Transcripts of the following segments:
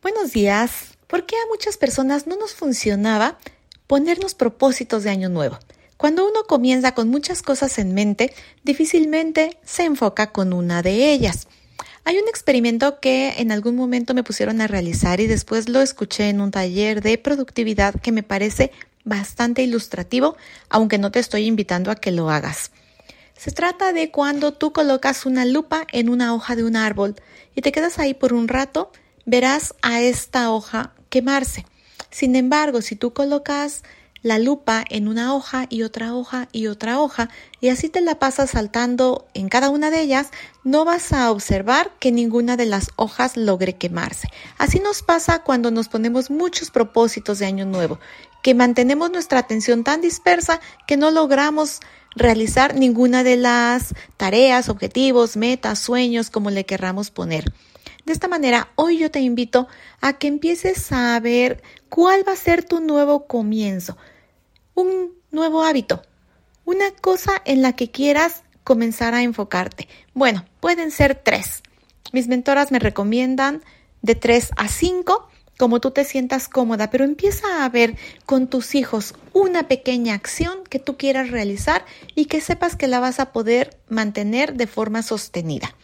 Buenos días. ¿Por qué a muchas personas no nos funcionaba ponernos propósitos de año nuevo? Cuando uno comienza con muchas cosas en mente, difícilmente se enfoca con una de ellas. Hay un experimento que en algún momento me pusieron a realizar y después lo escuché en un taller de productividad que me parece bastante ilustrativo, aunque no te estoy invitando a que lo hagas. Se trata de cuando tú colocas una lupa en una hoja de un árbol y te quedas ahí por un rato verás a esta hoja quemarse. Sin embargo, si tú colocas la lupa en una hoja y otra hoja y otra hoja y así te la pasas saltando en cada una de ellas, no vas a observar que ninguna de las hojas logre quemarse. Así nos pasa cuando nos ponemos muchos propósitos de año nuevo, que mantenemos nuestra atención tan dispersa que no logramos realizar ninguna de las tareas, objetivos, metas, sueños, como le querramos poner. De esta manera, hoy yo te invito a que empieces a ver cuál va a ser tu nuevo comienzo, un nuevo hábito, una cosa en la que quieras comenzar a enfocarte. Bueno, pueden ser tres. Mis mentoras me recomiendan de tres a cinco, como tú te sientas cómoda, pero empieza a ver con tus hijos una pequeña acción que tú quieras realizar y que sepas que la vas a poder mantener de forma sostenida.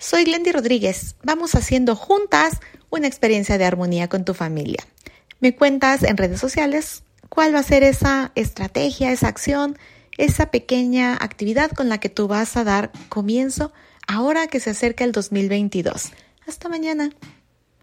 Soy Glendy Rodríguez. Vamos haciendo juntas una experiencia de armonía con tu familia. Me cuentas en redes sociales cuál va a ser esa estrategia, esa acción, esa pequeña actividad con la que tú vas a dar comienzo ahora que se acerca el 2022. Hasta mañana.